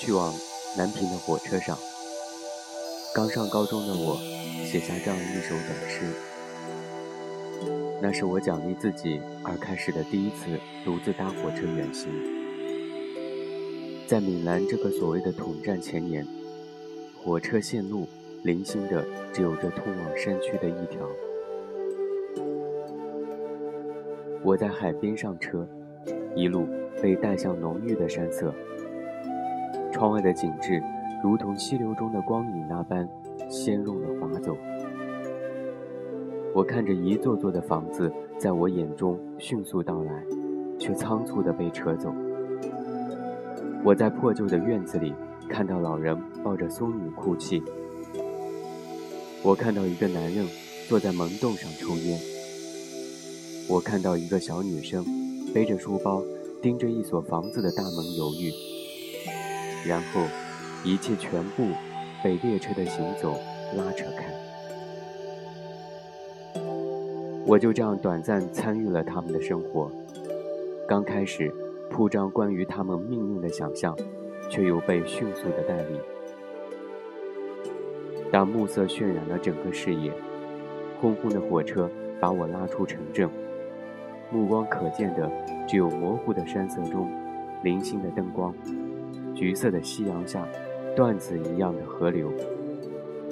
去往南平的火车上，刚上高中的我写下这样一首短诗。那是我奖励自己而开始的第一次独自搭火车远行。在闽南这个所谓的统战前沿，火车线路零星的只有这通往山区的一条。我在海边上车，一路被带向浓郁的山色。窗外的景致，如同溪流中的光影那般鲜润的划走。我看着一座座的房子在我眼中迅速到来，却仓促地被扯走。我在破旧的院子里看到老人抱着孙女哭泣。我看到一个男人坐在门洞上抽烟。我看到一个小女生背着书包盯着一所房子的大门犹豫。然后，一切全部被列车的行走拉扯开。我就这样短暂参与了他们的生活。刚开始铺张关于他们命运的想象，却又被迅速的带离。当暮色渲染了整个视野，轰轰的火车把我拉出城镇，目光可见的只有模糊的山色中零星的灯光。橘色的夕阳下，段子一样的河流，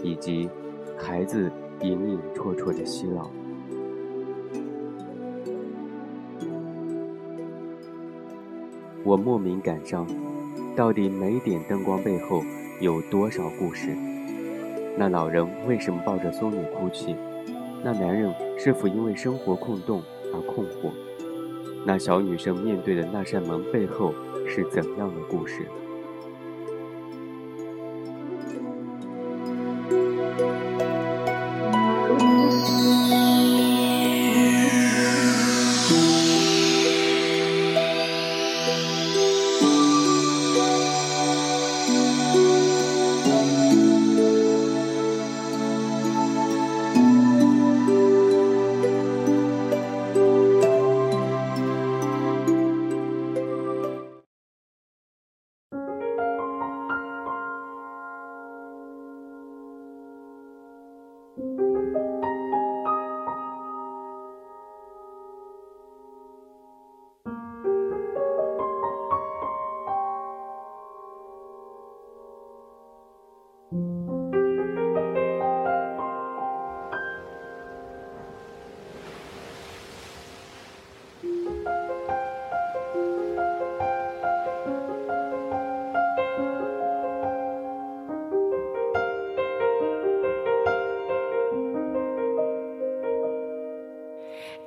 以及孩子隐隐绰绰的嬉闹。我莫名感伤，到底每点灯光背后有多少故事？那老人为什么抱着孙女哭泣？那男人是否因为生活空洞而困惑？那小女生面对的那扇门背后是怎样的故事？嗯。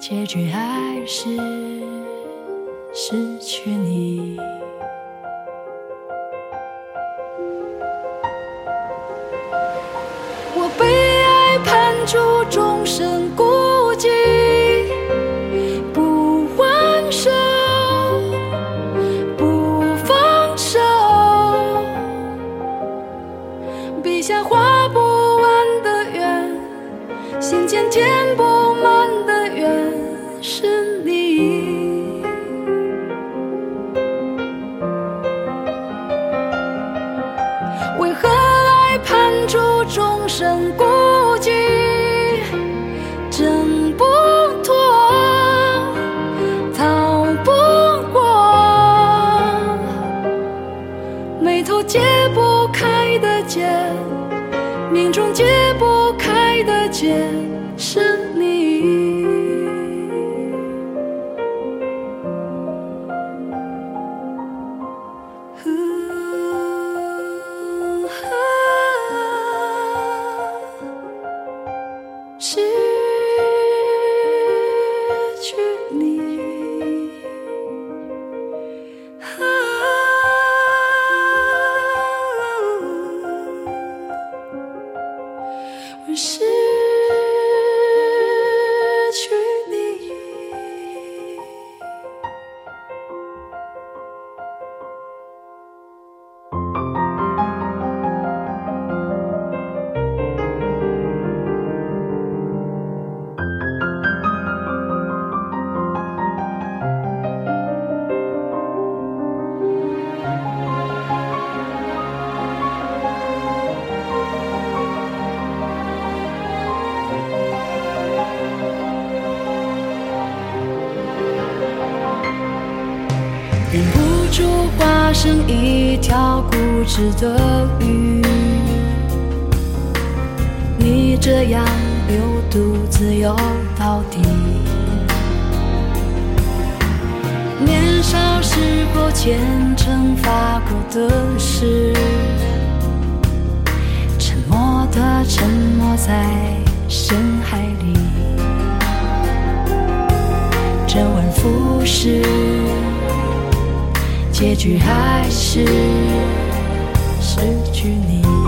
结局还是失去你。我被爱判处终身忍不住化身一条固执的鱼，你这样流独自游到底。年少时候虔诚发过的誓，沉默的沉没在深海里，周而复始。结局还是失去你。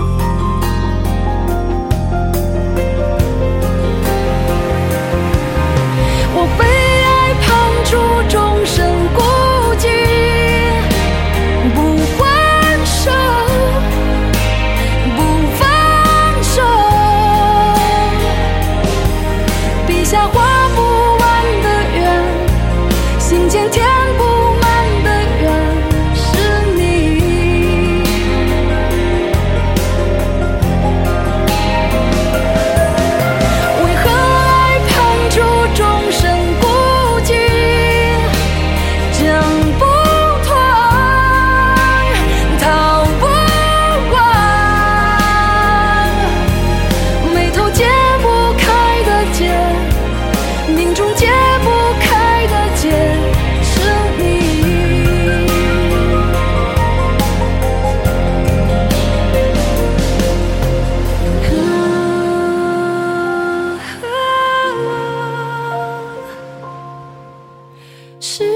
是